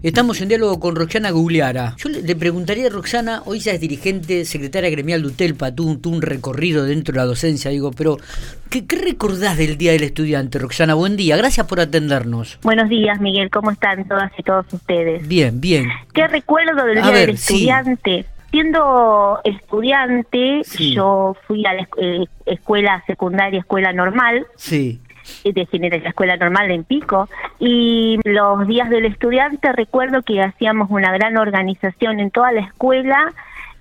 Estamos en diálogo con Roxana Gugliara. Yo le, preguntaría a Roxana, hoy ya es dirigente, secretaria gremial de UTELPA, tuvo, un recorrido dentro de la docencia, digo, pero ¿qué, recordás del Día del Estudiante, Roxana? Buen día, gracias por atendernos. Buenos días, Miguel, ¿cómo están todas y todos ustedes? Bien, bien. ¿Qué recuerdo del Día del Estudiante? Siendo estudiante, yo fui a la eh, escuela secundaria, escuela normal. Sí de la escuela normal en Pico y los días del estudiante recuerdo que hacíamos una gran organización en toda la escuela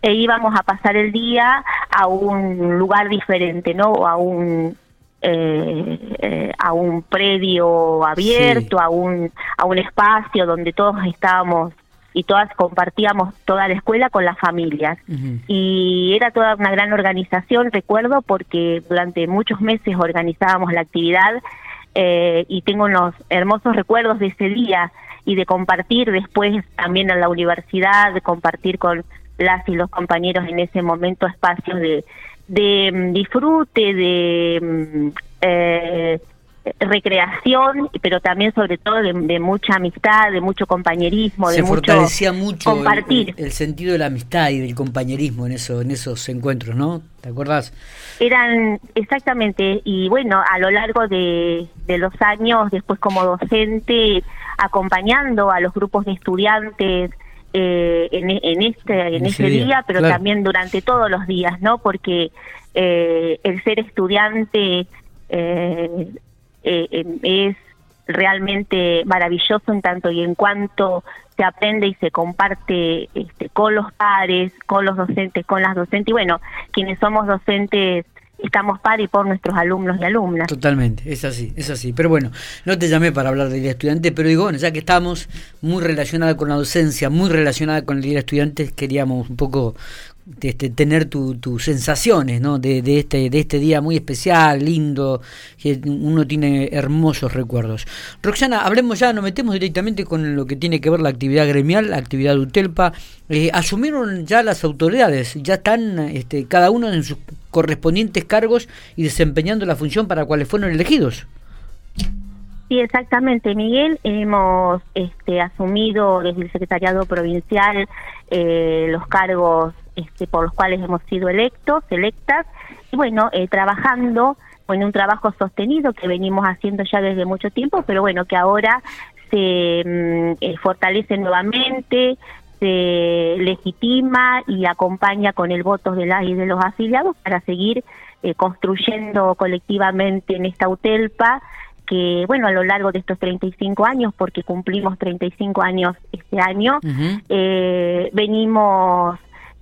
e íbamos a pasar el día a un lugar diferente, ¿no? A un eh, eh, a un predio abierto, a un a un espacio donde todos estábamos y todas compartíamos toda la escuela con las familias. Y era toda una gran organización, recuerdo, porque durante muchos meses organizábamos la actividad eh, y tengo unos hermosos recuerdos de ese día y de compartir después también en la universidad, de compartir con las y los compañeros en ese momento espacios de, de mm, disfrute, de... Mm, eh, recreación, pero también sobre todo de, mucha amistad, de mucho compañerismo, Se de fortalecía mucho, compartir. El, sentido de la amistad y del compañerismo en eso, en esos encuentros, ¿no? ¿Te acuerdas? Eran exactamente y bueno a lo largo de, los años después como docente acompañando a los grupos de estudiantes eh, en, este en, ese, día, pero también durante todos los días, ¿no? Porque eh, el ser estudiante eh, es realmente maravilloso en tanto y en cuanto se aprende y se comparte este, con los pares, con los docentes, con las docentes y bueno, quienes somos docentes estamos par y por nuestros alumnos y alumnas. Totalmente, es así, es así. Pero bueno, no te llamé para hablar del día estudiante, pero digo, bueno, ya que estamos muy relacionada con la docencia, muy relacionada con el día estudiante, queríamos un poco este, tener tus sensaciones ¿no? de, de, este, de este día muy especial, lindo, que uno tiene hermosos recuerdos. Roxana, hablemos ya, nos metemos directamente con lo que tiene que ver la actividad gremial, la actividad de UTELPA. Eh, ¿Asumieron ya las autoridades? ¿Ya están este, cada uno en sus correspondientes cargos y desempeñando la función para cuales fueron elegidos? Sí, exactamente, Miguel. Hemos este, asumido desde el Secretariado Provincial eh, los cargos este, por los cuales hemos sido electos, electas, y bueno, eh, trabajando en un trabajo sostenido que venimos haciendo ya desde mucho tiempo, pero bueno, que ahora se mm, eh, fortalece nuevamente, se legitima y acompaña con el voto de las y de los afiliados para seguir eh, construyendo colectivamente en esta UTELPA que, bueno, a lo largo de estos 35 años, porque cumplimos 35 años este año, venimos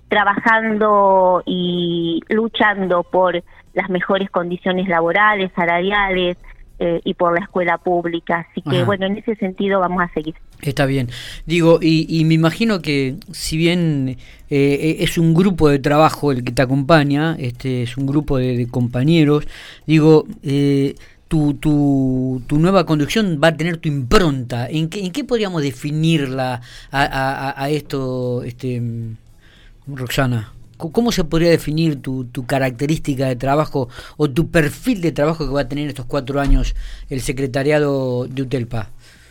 trabajando y luchando por las mejores condiciones laborales, salariales eh, y por la escuela pública. Así que bueno, en ese sentido vamos a seguir. Está bien. Digo, y, me imagino que si bien eh, es un grupo de trabajo el que te acompaña, este es un grupo de, compañeros, digo, eh, tu, tu, tu, nueva conducción va a tener tu impronta. ¿En qué, en qué podríamos definirla a, a, a esto? Este, Roxana, ¿cómo se podría definir tu, característica de trabajo o tu perfil de trabajo que va a tener estos cuatro años el secretariado de UTELPA?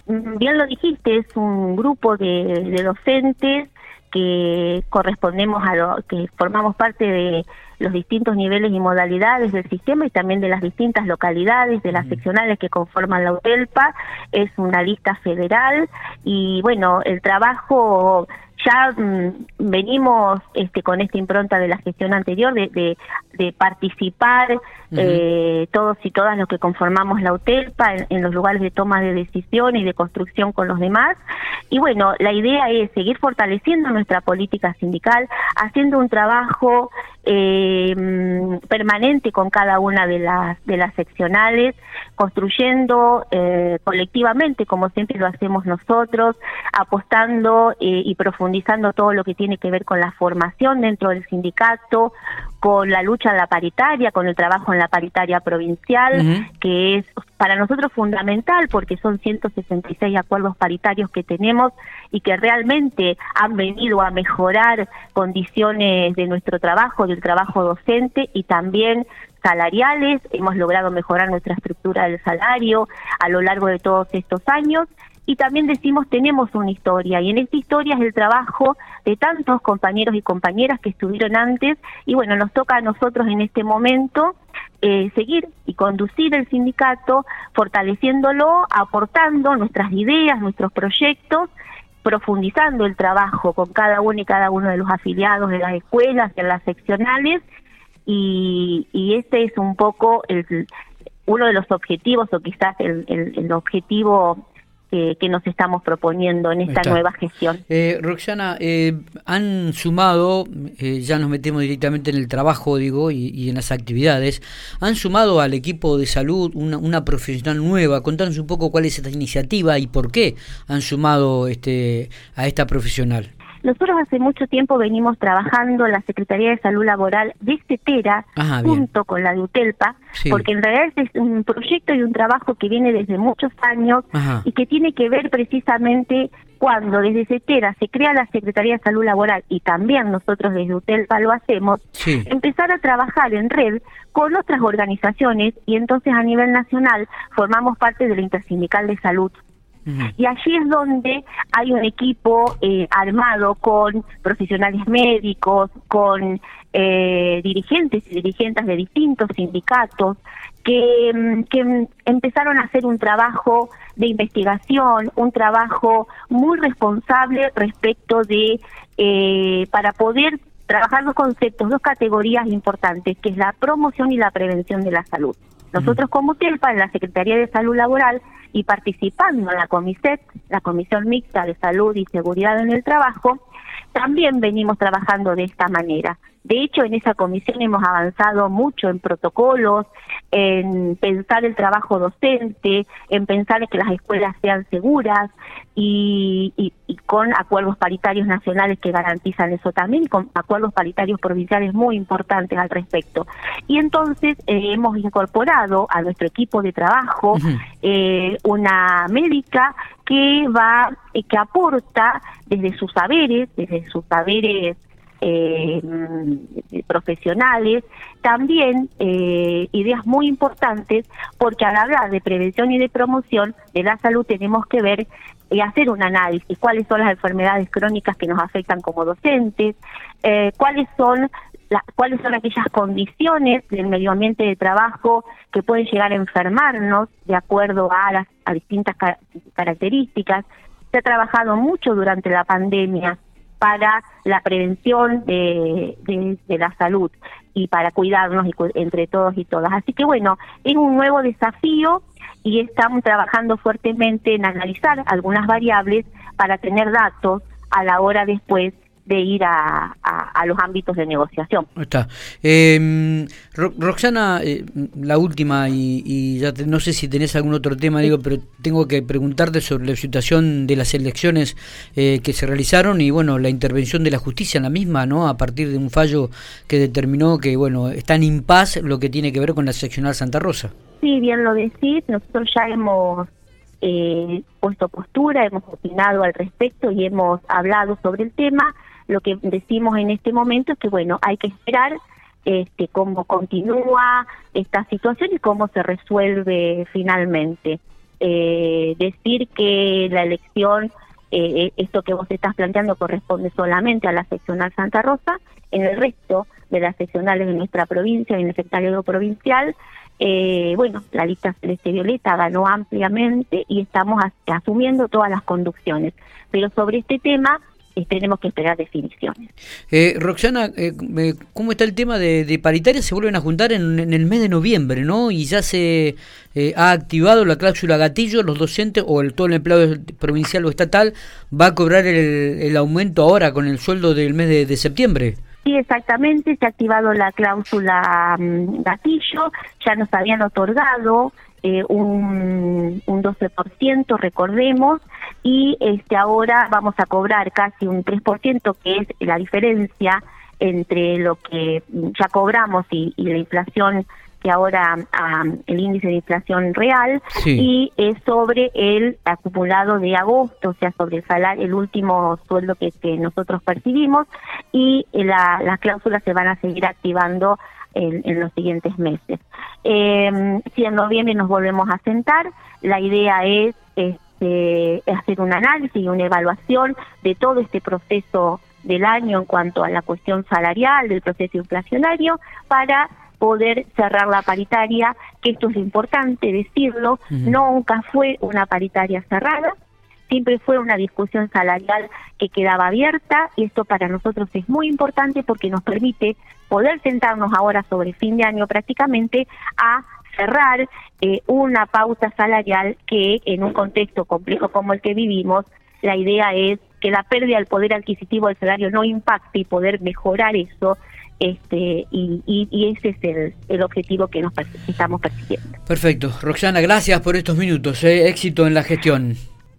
Mm, bien lo dijiste, es un grupo de, docentes que correspondemos a lo que formamos parte de los distintos niveles y modalidades del sistema y también de las distintas localidades de las seccionales que conforman la UTELPA. Es una lista federal y bueno, el trabajo ya mm, venimos este, con esta impronta de la gestión anterior de, de, participar eh, todos y todas los que conformamos la UTELPA en, los lugares de toma de decisión y de construcción con los demás. Y bueno, la idea es seguir fortaleciendo nuestra política sindical, haciendo un trabajo eh, permanente con cada una de las, de las seccionales, construyendo eh, colectivamente, como siempre lo hacemos nosotros, apostando eh, y profundizando todo lo que tiene que ver con la formación dentro del sindicato, con la lucha de la paritaria, con el trabajo en la paritaria provincial, que es para nosotros fundamental porque son 166 acuerdos paritarios que tenemos y que realmente han venido a mejorar condiciones de nuestro trabajo, del trabajo docente y también salariales. Hemos logrado mejorar nuestra estructura del salario a lo largo de todos estos años y también decimos tenemos una historia. Y en esta historia es el trabajo de tantos compañeros y compañeras que estuvieron antes. Y bueno, nos toca a nosotros en este momento eh, seguir y conducir el sindicato, fortaleciéndolo, aportando nuestras ideas, nuestros proyectos, profundizando el trabajo con cada uno y cada uno de los afiliados de las escuelas, de las seccionales, y, y este es un poco el, uno de los objetivos, o quizás el, el objetivo que, nos estamos proponiendo en esta nueva gestión. Eh, Roxana, eh, han sumado, eh, ya nos metemos directamente en el trabajo, digo, y, en las actividades, han sumado al equipo de salud una, una, profesional nueva. Contanos un poco cuál es esta iniciativa y por qué han sumado este, a esta profesional. Nosotros hace mucho tiempo venimos trabajando la Secretaría de Salud Laboral de Cetera junto con la de UTELPA, porque en realidad es un proyecto y un trabajo que viene desde muchos años y que tiene que ver precisamente cuando desde CETERA se crea la Secretaría de Salud Laboral y también nosotros desde UTELPA lo hacemos, empezar a trabajar en red con otras organizaciones y entonces a nivel nacional formamos parte de la Intersindical de Salud y allí es donde hay un equipo eh, armado con profesionales médicos, con eh, dirigentes y dirigentes de distintos sindicatos que, mm, que empezaron a hacer un trabajo de investigación, un trabajo muy responsable respecto de, eh, para poder trabajar dos conceptos, dos categorías importantes, que es la promoción y la prevención de la salud. Nosotros como TELPA, en la Secretaría de Salud Laboral, y participando en la COMISET, la Comisión Mixta de Salud y Seguridad en el Trabajo, también venimos trabajando de esta manera. De hecho, en esa comisión hemos avanzado mucho en protocolos, en pensar el trabajo docente, en pensar en que las escuelas sean seguras y, con acuerdos paritarios nacionales que garantizan eso también y con acuerdos paritarios provinciales muy importantes al respecto. Y entonces eh, hemos incorporado a nuestro equipo de trabajo eh, una médica que va, eh, que aporta desde sus saberes, desde sus saberes eh, profesionales, también eh, ideas muy importantes, porque al hablar de prevención y de promoción de la salud tenemos que ver y hacer un análisis, cuáles son las enfermedades crónicas que nos afectan como docentes, eh, cuáles son cuáles son aquellas condiciones del medio ambiente de trabajo que pueden llegar a enfermarnos de acuerdo a las a distintas características. Se ha trabajado mucho durante la pandemia para la prevención de, la salud y para cuidarnos entre todos y todas. Así que bueno, es un nuevo desafío y estamos trabajando fuertemente en analizar algunas variables para tener datos a la hora después de ir a, a, los ámbitos de negociación. Está. Eh, Roxana, eh, la última, y, ya no sé si tenés algún otro tema, digo, pero tengo que preguntarte sobre la situación de las elecciones eh, que se realizaron y, bueno, la intervención de la justicia en la misma, ¿no? A partir de un fallo que determinó que, bueno, está en impas lo que tiene que ver con la seccional Santa Rosa. Sí, bien lo decís, nosotros ya hemos eh, puesto postura, hemos opinado al respecto y hemos hablado sobre el tema lo que decimos en este momento es que, bueno, hay que esperar este, cómo continúa esta situación y cómo se resuelve finalmente. Eh, decir que la elección, eh, esto que vos estás planteando, corresponde solamente a la seccional Santa Rosa, en el resto de las seccionales de nuestra provincia, en el secretario provincial, eh, bueno, la lista Celeste Violeta ganó ampliamente y estamos asumiendo todas las conducciones. Pero sobre este tema tenemos que esperar definiciones. Eh, Roxana, eh, eh, ¿cómo está el tema de, de paritaria? Se vuelven a juntar en, el mes de noviembre, ¿no? Y ya se eh, ha activado la cláusula gatillo, los docentes o el, todo el empleado provincial o estatal va a cobrar el, aumento ahora con el sueldo del mes de, septiembre. Sí, exactamente, se ha activado la cláusula mm, gatillo, ya nos habían otorgado eh, un, un 12%, recordemos, y este ahora vamos a cobrar casi un 3%, que es la diferencia entre lo que ya cobramos y, la inflación que ahora el índice de inflación real y es sobre el acumulado de agosto, o sea, sobre el salario, el último sueldo que, nosotros percibimos y la, las cláusulas se van a seguir activando en, los siguientes meses. Eh, si en noviembre nos volvemos a sentar, la idea es este, hacer un análisis y una evaluación de todo este proceso del año en cuanto a la cuestión salarial, del proceso inflacionario, para poder cerrar la paritaria, que esto es importante decirlo, nunca fue una paritaria cerrada, siempre fue una discusión salarial que quedaba abierta y esto para nosotros es muy importante porque nos permite poder sentarnos ahora sobre fin de año prácticamente a cerrar eh, una pauta salarial que en un contexto complejo como el que vivimos, la idea es que la pérdida del poder adquisitivo del salario no impacte y poder mejorar eso este y, y, ese es el, el, objetivo que nos estamos persiguiendo. Perfecto. Roxana, gracias por estos minutos. Eh. Éxito en la gestión.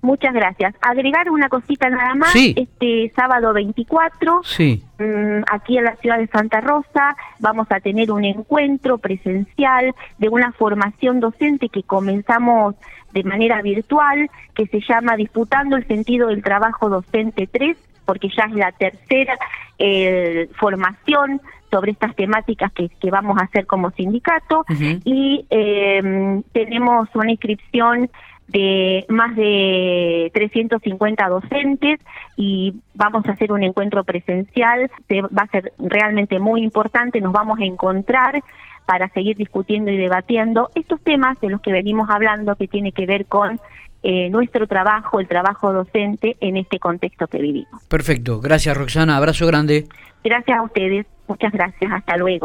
Muchas gracias. Agregar una cosita nada más. Este sábado 24, sí. Mm, aquí en la ciudad de Santa Rosa, vamos a tener un encuentro presencial de una formación docente que comenzamos de manera virtual, que se llama Disputando el sentido del trabajo docente 3, porque ya es la tercera eh, formación sobre estas temáticas que, que, vamos a hacer como sindicato y eh, tenemos una inscripción de más de 350 docentes y vamos a hacer un encuentro presencial, va a ser realmente muy importante, nos vamos a encontrar para seguir discutiendo y debatiendo estos temas de los que venimos hablando que tiene que ver con eh, nuestro trabajo, el trabajo docente en este contexto que vivimos. Perfecto, gracias Roxana, abrazo grande. Gracias a ustedes, muchas gracias, hasta luego.